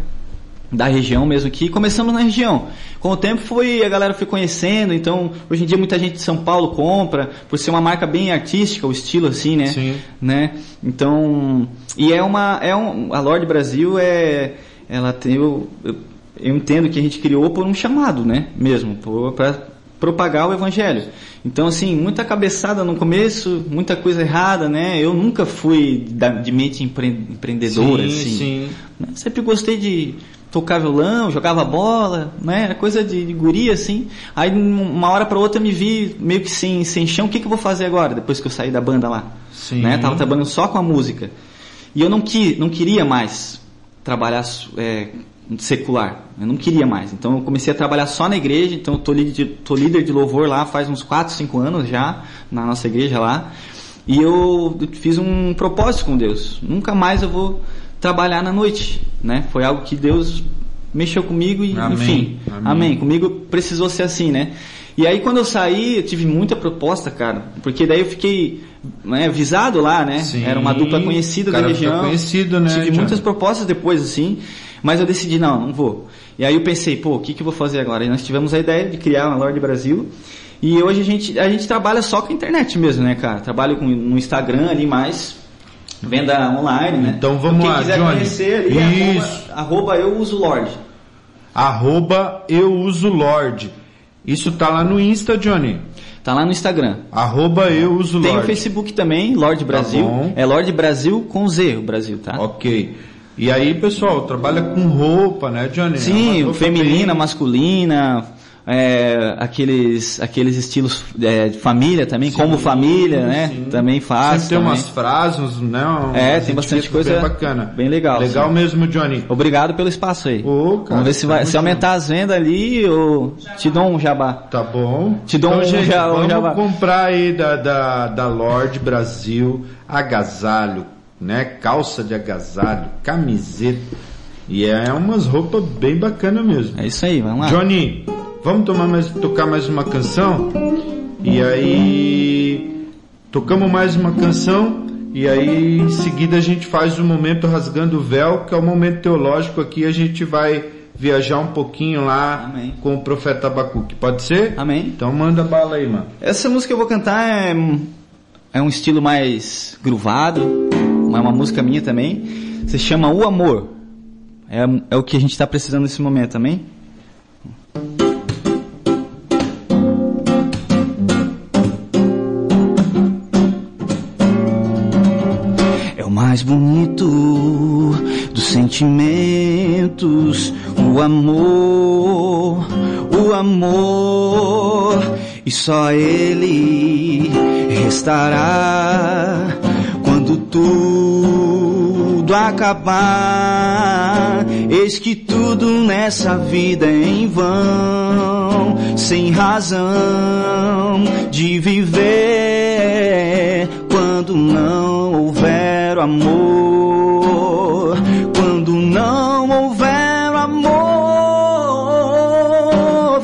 da região mesmo aqui. Começamos na região. Com o tempo foi a galera foi conhecendo, então hoje em dia muita gente de São Paulo compra, por ser uma marca bem artística, o estilo assim, né? Sim. Né? Então, e é uma é um, a Lorde Brasil é ela tem eu, eu, eu entendo que a gente criou por um chamado, né? Mesmo, para propagar o evangelho. Então, assim, muita cabeçada no começo, muita coisa errada, né? Eu nunca fui da, de mente empre, empreendedora, Sim, assim. sim. Sempre gostei de tocar violão, jogava bola, né? Era coisa de, de guria, assim. Aí, uma hora para outra, me vi meio que sem, sem chão. O que, que eu vou fazer agora, depois que eu saí da banda lá? Sim. Né? Tava trabalhando só com a música. E eu não, qui, não queria mais trabalhar é, secular. Eu não queria mais. Então eu comecei a trabalhar só na igreja. Então eu tô tô líder de louvor lá faz uns 4, 5 anos já, na nossa igreja lá. E eu fiz um propósito com Deus. Nunca mais eu vou trabalhar na noite, né? Foi algo que Deus mexeu comigo e, Amém. enfim, Amém. amém. Comigo precisou ser assim, né? E aí quando eu saí, eu tive muita proposta, cara, porque daí eu fiquei né, visado lá, né? Sim. Era uma dupla conhecida da região. conhecido, né, Tive Johnny? muitas propostas depois, assim, mas eu decidi, não, não vou. E aí eu pensei, pô, o que, que eu vou fazer agora? E nós tivemos a ideia de criar uma Lorde Brasil. E hoje a gente, a gente trabalha só com a internet mesmo, né, cara? Trabalho com, no Instagram ali mais, venda online, né? Então vamos Quem lá, quiser Johnny. conhecer ali, Isso. arroba, arroba eu uso Lorde. Arroba eu uso Lorde. Isso tá lá no Insta, Johnny. Tá lá no Instagram. Arroba eu uso Tem o. Facebook também, Lorde Brasil. bom. é Lorde Brasil com Z, o Brasil, tá? Ok. E aí, pessoal, trabalha com roupa, né, Johnny? É Sim, roupa feminina, bem- masculina, é, aqueles, aqueles estilos é, de família também, Sim, como família, né? sim. Também faz. Sempre tem também. umas frases, né? umas É, tem bastante coisa bem bacana. bem legal, Legal mesmo, Johnny. Obrigado pelo espaço aí. Ô, cara, Vamos ver se vai, tamo se aumentar as vendas ali, eu te dou um jabá. Tá bom. Te dou então, um gente, um vamos jabá. comprar aí da, da, da Lorde Brasil agasalho, né? Calça de agasalho, camiseta. E é umas roupas bem bacanas mesmo. É isso aí, vamos lá. Johnny, vamos tomar mais, tocar mais uma canção? E aí tocamos mais uma canção e aí em seguida a gente faz o momento rasgando o véu, que é o momento teológico aqui, a gente vai viajar um pouquinho lá Amém. com o profeta Abacuque. Pode ser? Amém. Então manda bala aí, mano. Essa música que eu vou cantar é, é um estilo mais groovado, é uma música minha também. Se chama O Amor. É, é o que a gente está precisando nesse momento, amém? Mais bonito dos sentimentos, o amor, o amor, e só ele restará quando tudo acabar. Eis que tudo nessa vida é em vão, sem razão de viver quando não amor. Quando não houver amor,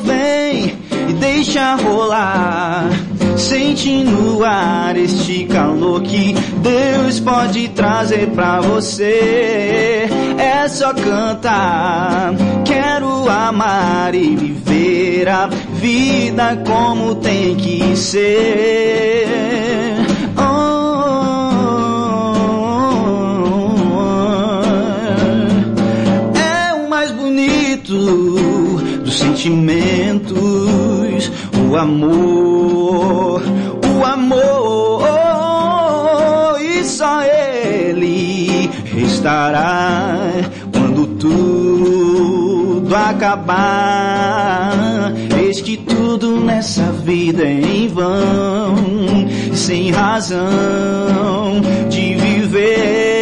vem e deixa rolar. Sente no ar este calor que Deus pode trazer pra você. É só cantar. Quero amar e viver a vida como tem que ser. O amor, o amor, e só ele restará quando tudo acabar. Eis que tudo nessa vida é em vão, sem razão de viver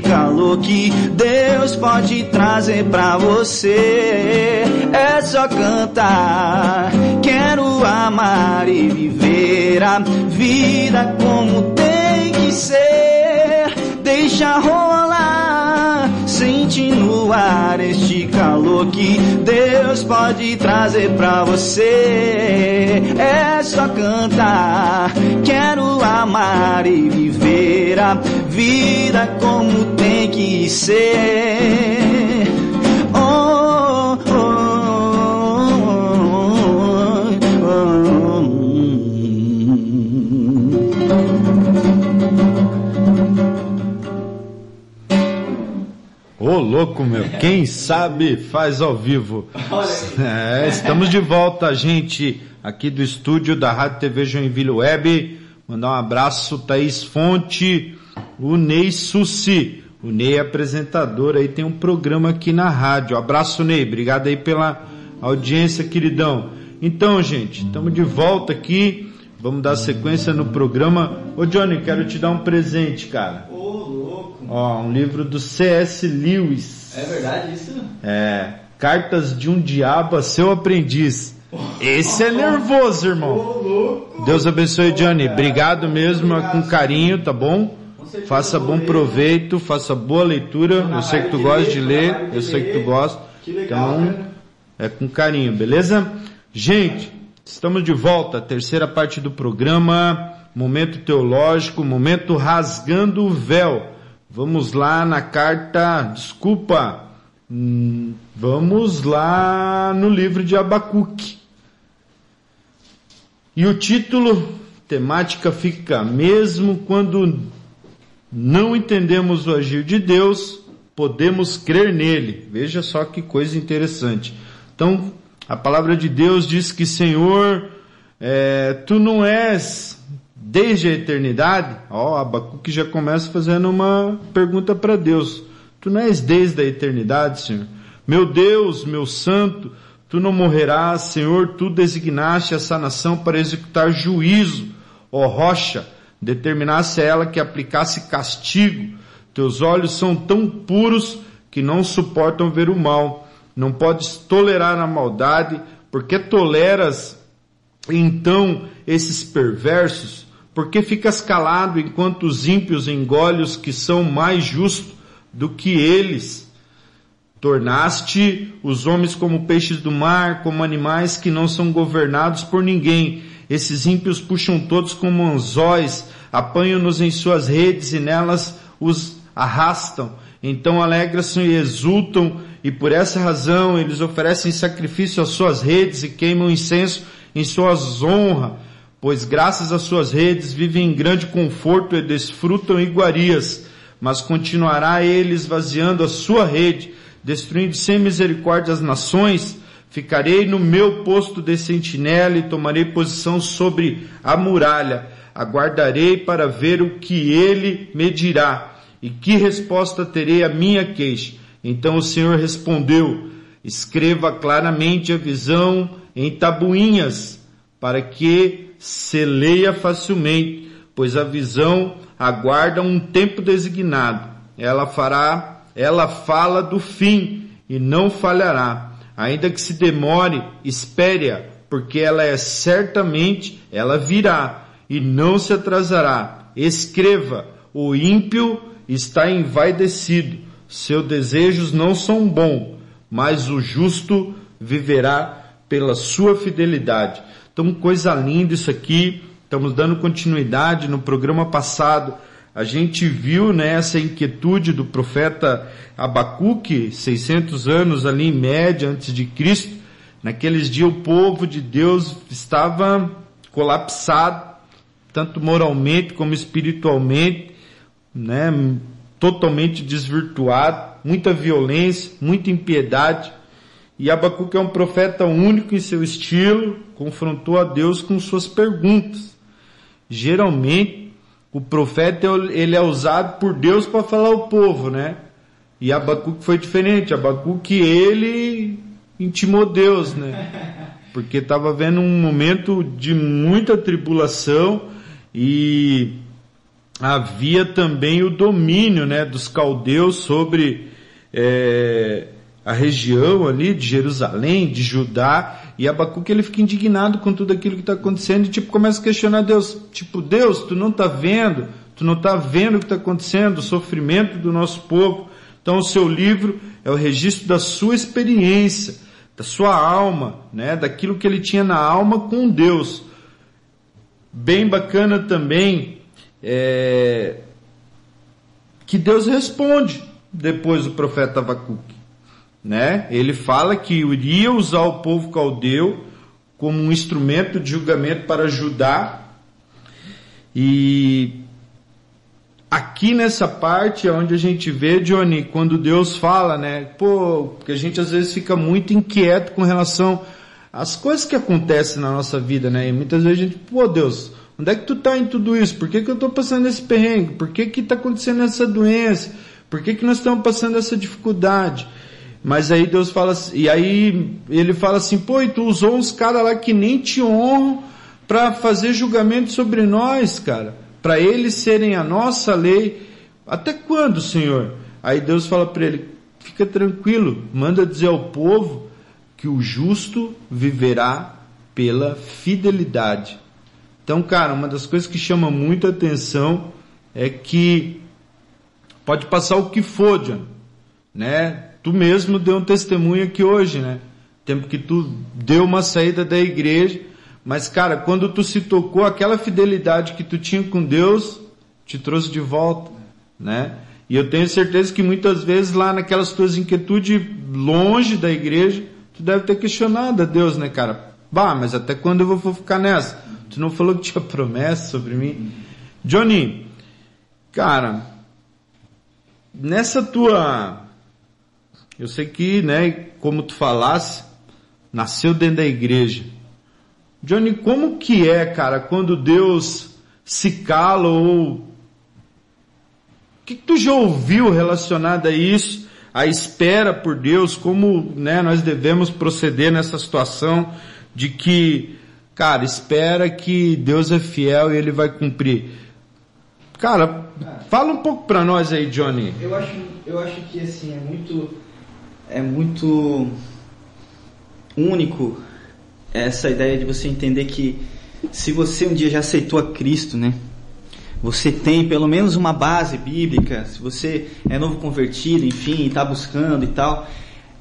calor que Deus pode trazer pra você. É só cantar. Quero amar e viver a vida como tem que ser. Deixa rolar. Sente no ar este calor que Deus pode trazer pra você. É só cantar. Quero amar e viver a vida como tem que ser. Louco, meu. Quem sabe faz ao vivo. É, estamos de volta, gente, aqui do estúdio da Rádio TV Joinville Web. Mandar um abraço, Thaís Fonte, o Ney Sussi. O Ney é apresentador aí, tem um programa aqui na rádio. Abraço, Ney. Obrigado aí pela audiência, queridão. Então, gente, estamos de volta aqui. Vamos dar sequência no programa. Ô, Johnny, quero te dar um presente, cara. Ô, louco. Ó, um livro do C.S. Lewis. É verdade isso? É, Cartas de um Diabo a Seu Aprendiz. Esse é nervoso, irmão. Deus abençoe, Johnny. Obrigado mesmo, é com carinho, tá bom? Faça bom proveito, faça boa leitura. Eu sei que tu gosta de ler, eu sei que tu gosta. Então, é com carinho, beleza? Gente, estamos de volta, terceira parte do programa, momento teológico, momento rasgando o véu. Vamos lá na carta, desculpa, hum, vamos lá no livro de Abacuque. E o título, temática fica, mesmo quando não entendemos o agir de Deus, podemos crer nele. Veja só que coisa interessante. Então, a palavra de Deus diz que, Senhor, é, tu não és desde a eternidade. Ó, Abacuque já começa fazendo uma pergunta para Deus. Tu não és desde a eternidade, Senhor? Meu Deus, meu santo, tu não morrerás, Senhor, tu designaste essa nação para executar juízo, ó rocha, determinasse a ela que aplicasse castigo. Teus olhos são tão puros que não suportam ver o mal. Não podes tolerar a maldade, porque toleras então esses perversos? Porque ficas calado enquanto os ímpios engolem os que são mais justos do que eles? Tornaste os homens como peixes do mar, como animais que não são governados por ninguém. Esses ímpios puxam todos como anzóis, apanham-nos em suas redes e nelas os arrastam. Então alegram-se e exultam, e por essa razão eles oferecem sacrifício às suas redes e queimam incenso em suas honras, pois graças às suas redes vivem em grande conforto e desfrutam iguarias, mas continuará ele esvaziando a sua rede, destruindo sem misericórdia as nações, ficarei no meu posto de sentinela e tomarei posição sobre a muralha, aguardarei para ver o que ele me dirá e que resposta terei à minha queixa. Então o Senhor respondeu, escreva claramente a visão em tabuinhas, para que se leia facilmente, pois a visão aguarda um tempo designado. Ela fará, ela fala do fim e não falhará. Ainda que se demore, espere-a, porque ela é certamente, ela virá e não se atrasará. Escreva, o ímpio está envaidecido, seus desejos não são bons, mas o justo viverá pela sua fidelidade. Então, coisa linda isso aqui. Estamos dando continuidade no programa passado. A gente viu né, essa inquietude do profeta Abacuque, 600 anos ali em média antes de Cristo. Naqueles dias o povo de Deus estava colapsado, tanto moralmente como espiritualmente, né, totalmente desvirtuado, muita violência, muita impiedade. E Abacuque é um profeta único em seu estilo, confrontou a Deus com suas perguntas. Geralmente, o profeta ele é usado por Deus para falar ao povo, né? E Abacuque foi diferente. Abacuque ele intimou Deus, né? Porque estava vendo um momento de muita tribulação e havia também o domínio, né, dos caldeus sobre é, a região ali de Jerusalém, de Judá, e Abacuque ele fica indignado com tudo aquilo que está acontecendo e tipo começa a questionar Deus, tipo Deus, tu não está vendo, tu não está vendo o que está acontecendo, o sofrimento do nosso povo. Então o seu livro é o registro da sua experiência, da sua alma, né, daquilo que ele tinha na alma com Deus. Bem bacana também é, que Deus responde depois do profeta Abacuque né? Ele fala que iria usar o povo caldeu como um instrumento de julgamento para Judá e aqui nessa parte é onde a gente vê, Johnny, quando Deus fala, né? Pô, porque a gente às vezes fica muito inquieto com relação às coisas que acontecem na nossa vida, né? E muitas vezes a gente, pô, Deus, onde é que tu tá em tudo isso? Por que que eu tô passando esse perrengue? Por que que tá acontecendo essa doença? Por que que nós estamos passando essa dificuldade? Mas aí Deus fala, e aí ele fala assim, pô, e tu usou uns caras lá que nem te honram para fazer julgamento sobre nós, cara para eles serem a nossa lei. Até quando, Senhor? Aí Deus fala para ele: fica tranquilo, manda dizer ao povo que o justo viverá pela fidelidade. Então, cara, uma das coisas que chama muito atenção é que pode passar o que for, John, né? Tu mesmo deu um testemunho aqui hoje, né? Tempo que tu deu uma saída da igreja mas, cara, quando tu se tocou, aquela fidelidade que tu tinha com Deus te trouxe de volta, né? E eu tenho certeza que muitas vezes lá naquelas tuas inquietudes longe da igreja, tu deve ter questionado a Deus, né, cara? Bah, mas até quando eu vou ficar nessa? Tu não falou que tinha promessa sobre mim? Johnny, cara, nessa tua, eu sei que, né, como tu falasse, nasceu dentro da igreja. Johnny, como que é, cara, quando Deus se cala ou o que, que tu já ouviu relacionado a isso, a espera por Deus, como né, nós devemos proceder nessa situação de que, cara, espera que Deus é fiel e Ele vai cumprir. Cara, fala um pouco para nós aí, Johnny. Eu acho, eu acho que assim é muito, é muito único essa ideia de você entender que se você um dia já aceitou a Cristo, né? Você tem pelo menos uma base bíblica, se você é novo convertido, enfim, está buscando e tal,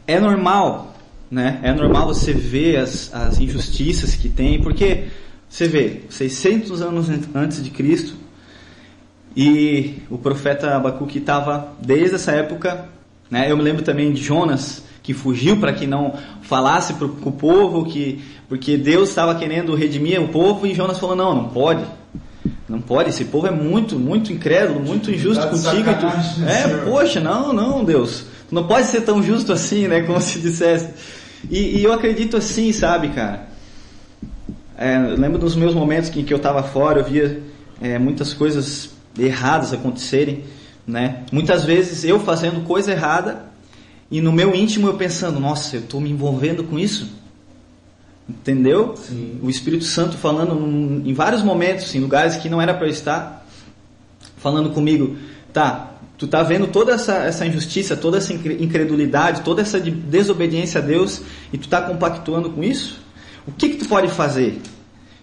é normal, né? É normal você ver as, as injustiças que tem, porque você vê, 600 anos antes de Cristo, e o profeta Abacuque estava desde essa época, né? Eu me lembro também de Jonas, que fugiu para que não falasse para o povo que porque Deus estava querendo redimir o povo e Jonas falou não, não pode, não pode. Esse povo é muito, muito incrédulo, muito injusto tá contigo. Tu... É, senhor. poxa, não, não, Deus, tu não pode ser tão justo assim, né, como se dissesse. E, e eu acredito assim, sabe, cara. É, eu lembro dos meus momentos em que eu estava fora, eu via é, muitas coisas erradas acontecerem, né? Muitas vezes eu fazendo coisa errada e no meu íntimo eu pensando, nossa, eu estou me envolvendo com isso. Entendeu? Sim. O Espírito Santo falando em vários momentos, em lugares que não era para eu estar, falando comigo, tá, tu tá vendo toda essa, essa injustiça, toda essa incredulidade, toda essa desobediência a Deus e tu tá compactuando com isso? O que que tu pode fazer?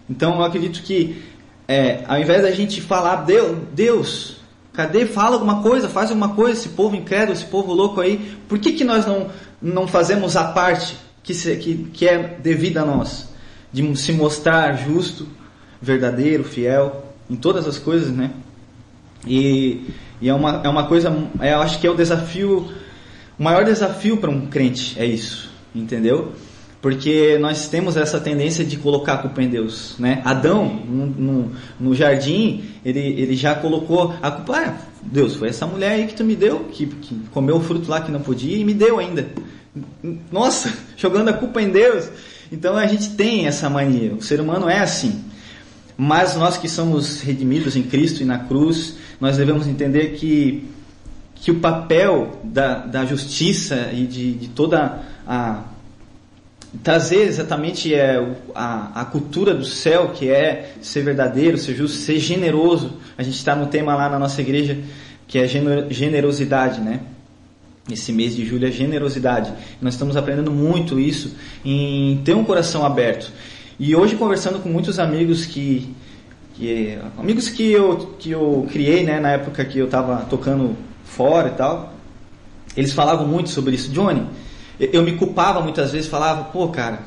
Então eu acredito que é, ao invés da gente falar, Deus, Deus Cadê? Fala alguma coisa, faz alguma coisa, esse povo incrédulo, esse povo louco aí. Por que, que nós não, não fazemos a parte que, se, que, que é devida a nós? De se mostrar justo, verdadeiro, fiel, em todas as coisas, né? E, e é, uma, é uma coisa, é, eu acho que é o desafio, o maior desafio para um crente, é isso, entendeu? Porque nós temos essa tendência de colocar a culpa em Deus, né? Adão, no, no, jardim, ele, ele já colocou a culpa, ah, Deus, foi essa mulher aí que tu me deu, que, que comeu o fruto lá que não podia e me deu ainda. Nossa, jogando a culpa em Deus. Então a gente tem essa mania, o ser humano é assim. Mas nós que somos redimidos em Cristo e na cruz, nós devemos entender que, que o papel da, da justiça e de, de toda a trazer exatamente é, a, a cultura do céu, que é ser verdadeiro, ser justo, ser generoso. A gente está no tema lá na nossa igreja que é generosidade, né? Esse mês de julho é generosidade. Nós estamos aprendendo muito isso em ter um coração aberto. E hoje conversando com muitos amigos que, que amigos que eu que eu criei, né, na época que eu estava tocando fora e tal, eles falavam muito sobre isso, Johnny eu me culpava muitas vezes, falava, pô, cara,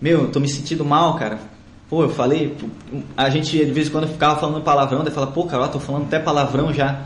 meu, eu tô me sentindo mal, cara. Pô, eu falei, a gente de vez em quando ficava falando palavrão, daí fala, pô, cara, eu tô falando até palavrão já.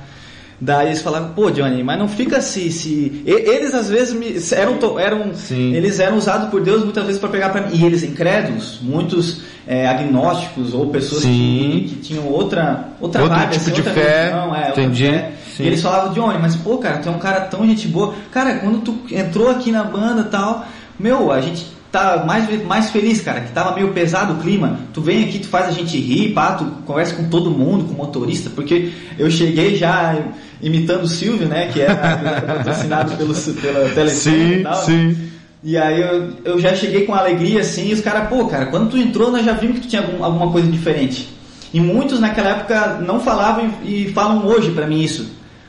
Daí eles falavam, pô, Johnny, mas não fica se. se... E- Eles às vezes me- eram, eram Sim. eles eram usados por Deus muitas vezes para pegar para mim. E eles incrédulos, muitos é, agnósticos ou pessoas que, que tinham outra outra Outro vibe, tipo assim, de outra fé, religião, é, outra entendi, fé. Sim. E eles falavam, Johnny, mas pô, cara, tu é um cara tão gente boa. Cara, quando tu entrou aqui na banda e tal, meu, a gente tá mais, mais feliz, cara, que tava meio pesado o clima. Tu vem aqui, tu faz a gente rir, pá, tu conversa com todo mundo, com o motorista, porque eu cheguei já imitando o Silvio, né, que era patrocinado pelo, pela Telecom Sim, e tal. sim. E aí eu, eu já cheguei com alegria assim, e os caras, pô, cara, quando tu entrou nós já vimos que tu tinha algum- alguma coisa diferente. E muitos naquela época não falavam e, e falam hoje pra mim isso.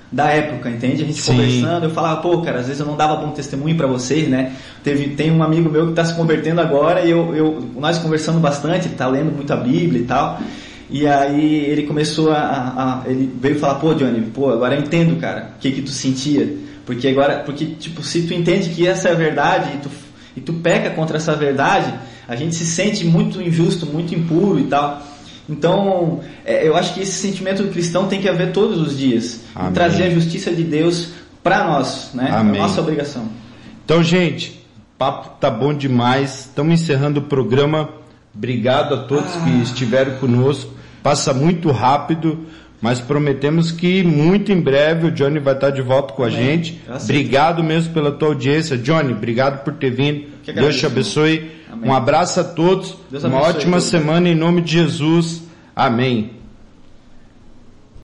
Da época, entende? A gente Sim. conversando, eu falava, pô, cara, às vezes eu não dava bom testemunho pra vocês, né? Teve, tem um amigo meu que tá se convertendo agora e eu, eu, nós conversando bastante, ele tá lendo muito a Bíblia e tal. E aí ele começou a, a- a- ele veio falar, pô, Johnny, pô, agora eu entendo, cara, o que que tu sentia. Porque agora, porque tipo, se tu entende que essa é a verdade e tu, e tu peca contra essa verdade, a gente se sente muito injusto, muito impuro e tal. Então, é, eu acho que esse sentimento do cristão tem que haver todos os dias. Amém. E trazer a justiça de Deus para nós, né? Amém. A nossa obrigação. Então, gente, papo tá bom demais. Estamos encerrando o programa. Obrigado a todos Ah. que estiveram conosco. Passa muito rápido, mas prometemos que muito em breve o Johnny vai estar de volta com a Amém. gente. Aceito. Obrigado mesmo pela tua audiência. Johnny, obrigado por ter vindo. Que Deus agradeço, te abençoe. Um abraço a todos. Deus Uma abençoe ótima semana em nome de Jesus. Amém.